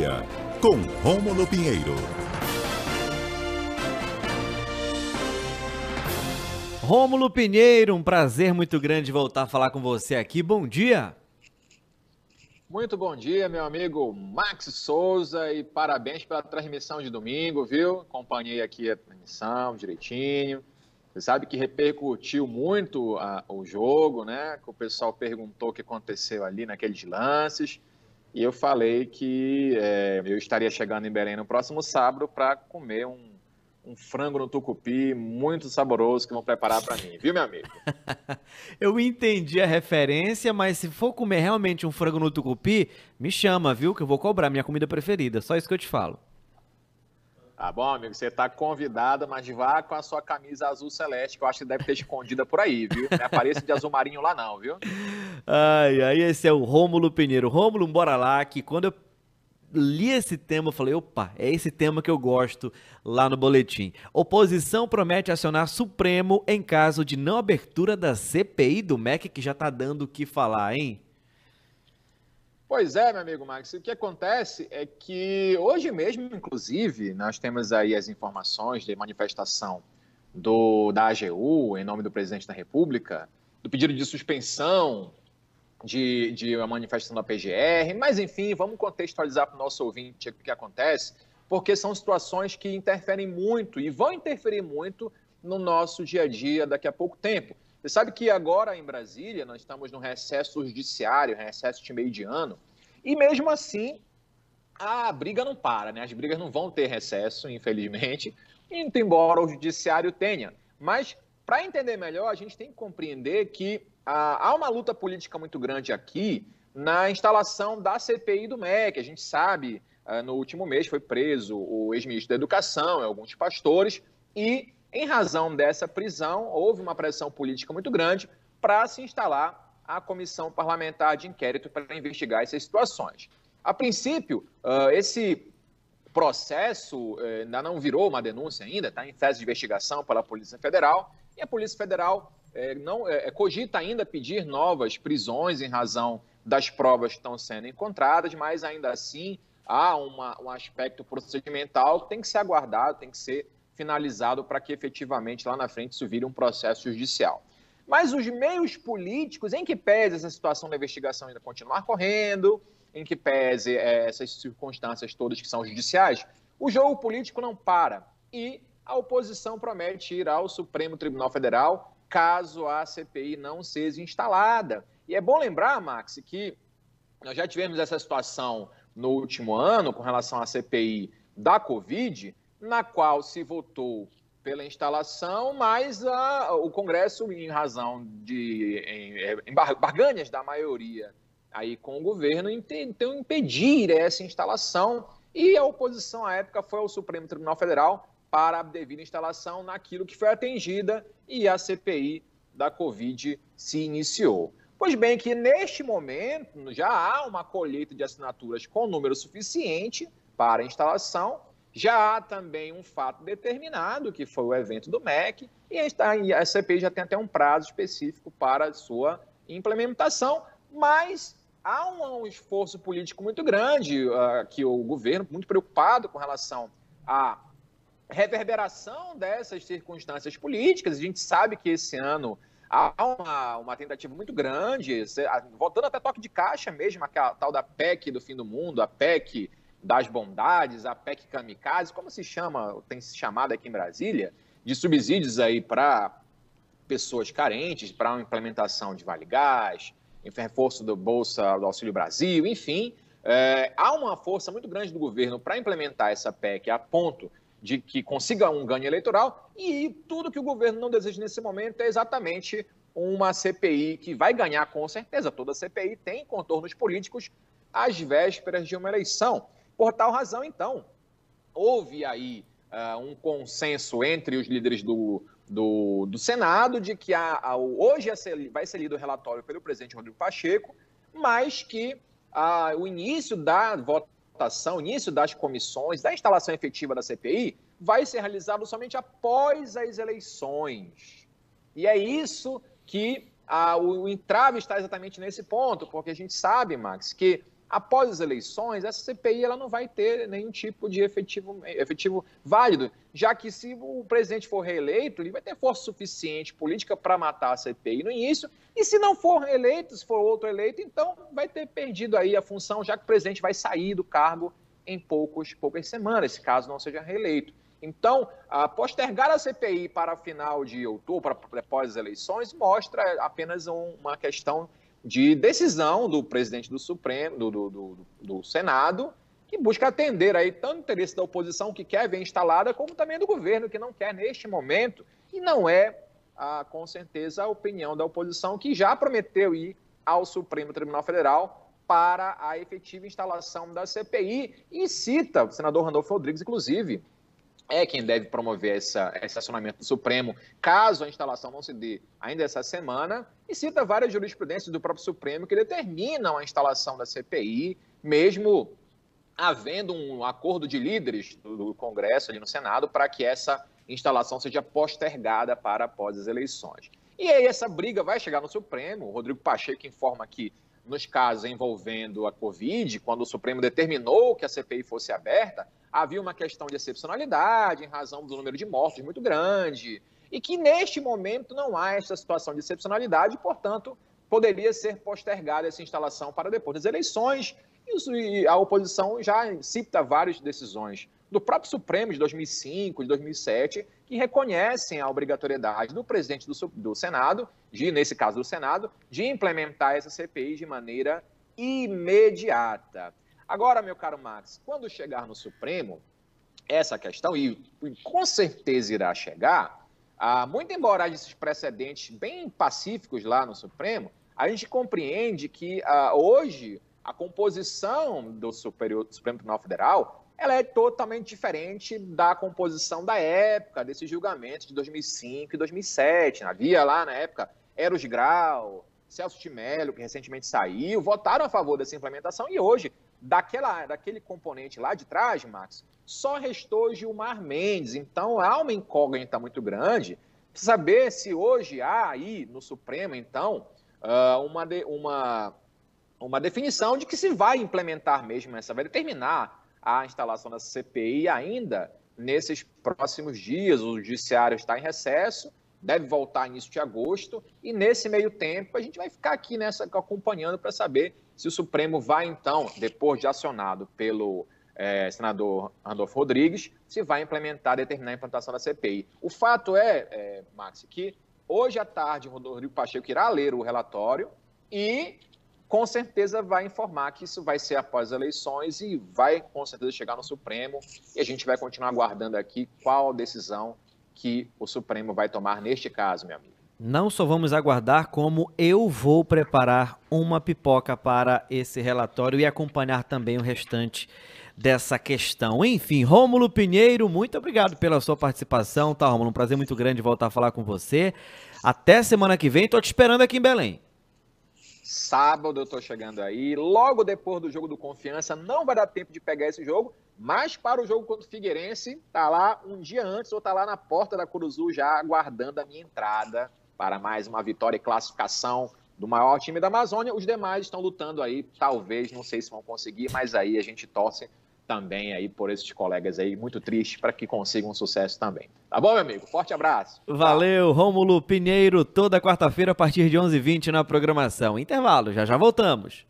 dia, com Rômulo Pinheiro. Rômulo Pinheiro, um prazer muito grande voltar a falar com você aqui. Bom dia. Muito bom dia, meu amigo Max Souza, e parabéns pela transmissão de domingo, viu? Acompanhei aqui a transmissão direitinho. Você sabe que repercutiu muito a, o jogo, né? Que o pessoal perguntou o que aconteceu ali naqueles lances. E eu falei que é, eu estaria chegando em Belém no próximo sábado para comer um, um, frango no tucupi muito saboroso que vão preparar para mim, viu, meu amigo? eu entendi a referência, mas se for comer realmente um frango no tucupi, me chama, viu? Que eu vou cobrar minha comida preferida. Só isso que eu te falo. Tá bom, amigo? Você está convidada, mas vá com a sua camisa azul celeste, que eu acho que deve ter escondida por aí, viu? Não apareça de azul marinho lá não, viu? Ai, aí esse é o Rômulo Pinheiro. Rômulo, bora lá, que quando eu li esse tema, eu falei, opa, é esse tema que eu gosto lá no boletim. Oposição promete acionar Supremo em caso de não abertura da CPI do MEC, que já tá dando o que falar, hein? Pois é, meu amigo Max. O que acontece é que hoje mesmo, inclusive, nós temos aí as informações de manifestação do, da AGU, em nome do presidente da República, do pedido de suspensão de, de uma manifestação da PGR, mas enfim, vamos contextualizar para o nosso ouvinte o que acontece, porque são situações que interferem muito e vão interferir muito no nosso dia a dia daqui a pouco tempo. Você sabe que agora em Brasília nós estamos no recesso judiciário, recesso de meio de ano, e mesmo assim a briga não para, né? As brigas não vão ter recesso, infelizmente, embora o judiciário tenha. Mas para entender melhor, a gente tem que compreender que ah, há uma luta política muito grande aqui na instalação da CPI do MEC. A gente sabe, ah, no último mês foi preso o ex-ministro da Educação, alguns pastores, e em razão dessa prisão, houve uma pressão política muito grande para se instalar a comissão parlamentar de inquérito para investigar essas situações. A princípio, esse processo ainda não virou uma denúncia ainda, está em fase de investigação pela Polícia Federal, e a Polícia Federal não cogita ainda pedir novas prisões em razão das provas que estão sendo encontradas, mas ainda assim há uma, um aspecto procedimental que tem que ser aguardado, tem que ser finalizado para que efetivamente lá na frente isso vire um processo judicial. Mas os meios políticos, em que pese essa situação da investigação ainda continuar correndo, em que pese é, essas circunstâncias todas que são judiciais, o jogo político não para. E a oposição promete ir ao Supremo Tribunal Federal caso a CPI não seja instalada. E é bom lembrar, Max, que nós já tivemos essa situação no último ano com relação à CPI da Covid, na qual se votou pela instalação, mas a, o Congresso, em razão de em, em barganhas da maioria aí com o governo, tentou impedir essa instalação e a oposição à época foi ao Supremo Tribunal Federal para a devida instalação naquilo que foi atingida e a CPI da Covid se iniciou. Pois bem, que neste momento já há uma colheita de assinaturas com número suficiente para a instalação, já há também um fato determinado, que foi o evento do MEC, e a CPI já tem até um prazo específico para sua implementação, mas há um, um esforço político muito grande, uh, que o governo, muito preocupado com relação à reverberação dessas circunstâncias políticas. A gente sabe que esse ano há uma, uma tentativa muito grande, voltando até toque de caixa mesmo, aquela tal da PEC do fim do mundo, a PEC das bondades, a PEC Kamikaze, como se chama, tem se chamado aqui em Brasília, de subsídios aí para pessoas carentes, para a implementação de Vale Gás, reforço do Bolsa do Auxílio Brasil, enfim, é, há uma força muito grande do governo para implementar essa PEC a ponto de que consiga um ganho eleitoral e tudo que o governo não deseja nesse momento é exatamente uma CPI que vai ganhar com certeza. Toda CPI tem contornos políticos às vésperas de uma eleição. Por tal razão, então, houve aí uh, um consenso entre os líderes do, do, do Senado de que a, hoje vai ser lido o relatório pelo presidente Rodrigo Pacheco, mas que uh, o início da votação, início das comissões, da instalação efetiva da CPI, vai ser realizado somente após as eleições. E é isso que uh, o, o entrave está exatamente nesse ponto, porque a gente sabe, Max, que após as eleições, essa CPI ela não vai ter nenhum tipo de efetivo, efetivo válido, já que se o presidente for reeleito, ele vai ter força suficiente política para matar a CPI no início, e se não for reeleito, se for outro eleito, então vai ter perdido aí a função, já que o presidente vai sair do cargo em poucos, poucas semanas, se caso não seja reeleito. Então, postergar a CPI para final de outubro, para após as eleições, mostra apenas um, uma questão de decisão do presidente do Supremo, do, do, do, do, Senado, que busca atender aí tanto o interesse da oposição que quer ver instalada, como também do governo que não quer neste momento, e não é, ah, com certeza, a opinião da oposição, que já prometeu ir ao Supremo Tribunal Federal para a efetiva instalação da CPI, e cita o senador Randolfo Rodrigues, inclusive, é quem deve promover essa, esse acionamento do Supremo, caso a instalação não se dê ainda essa semana, e cita várias jurisprudências do próprio Supremo que determinam a instalação da CPI, mesmo havendo um acordo de líderes do, Congresso ali no Senado para que essa instalação seja postergada para após as eleições. E aí essa briga vai chegar no Supremo, o Rodrigo Pacheco informa que nos casos envolvendo a Covid, quando o Supremo determinou que a CPI fosse aberta, havia uma questão de excepcionalidade em razão do número de mortos muito grande, e que neste momento não há essa situação de excepcionalidade, portanto, poderia ser postergada essa instalação para depois das eleições, e a oposição já cita várias decisões do próprio Supremo de 2005, de 2007, que reconhecem a obrigatoriedade do presidente do, do Senado, de, nesse caso do Senado, de implementar essa CPI de maneira imediata. Agora, meu caro Max, quando chegar no Supremo, essa questão, e, com certeza irá chegar, ah, muito embora haja esses precedentes bem pacíficos lá no Supremo, a gente compreende que ah, hoje a composição do, Superior, do Supremo Tribunal Federal ela é totalmente diferente da composição da época, desses julgamentos de 2005 e 2007. Havia lá, na época, Eros Grau, Celso Mello, que recentemente saiu, votaram a favor dessa implementação e hoje daquela, daquele componente lá de trás, Max, só restou Gilmar Mendes. Então há uma incógnita muito grande saber se hoje há aí no Supremo, então, ah, uma, uma, uma definição de que se vai implementar mesmo essa, vai determinar a instalação da CPI ainda nesses próximos dias. O judiciário está em recesso, deve voltar início de agosto, e nesse meio tempo a gente vai ficar aqui nessa acompanhando para saber se o Supremo vai, então, depois de acionado pelo é, senador Randolfo Rodrigues, se vai implementar, determinar a implantação da CPI. O fato é, é Max, que hoje à tarde o Rodrigo Pacheco irá ler o relatório e com certeza vai informar que isso vai ser após as eleições e vai com certeza chegar no Supremo e a gente vai continuar aguardando aqui qual decisão que o Supremo vai tomar neste caso, meu amigo. Não só vamos aguardar, como eu vou preparar uma pipoca para esse relatório e acompanhar também o restante dessa questão. Enfim, Rômulo Pinheiro, muito obrigado pela sua participação, tá, Rômulo? Um prazer muito grande voltar a falar com você. Até semana que vem, tô te esperando aqui em Belém. Sábado eu tô chegando aí, logo depois do jogo do Confiança, não vai dar tempo de pegar esse jogo, mas para o jogo contra o Figueirense, tá lá um dia antes, ou tá lá na porta da Curuzu já aguardando a minha entrada para mais uma vitória e classificação do maior time da Amazônia. Os demais estão lutando aí, talvez, não sei se vão conseguir, mas aí a gente torce também aí por esses colegas aí, muito triste para que consigam um sucesso também. Tá bom, meu amigo? Forte abraço. Valeu, Rômulo Pinheiro, toda quarta-feira a partir de 11h20 na programação. Intervalo, já já voltamos.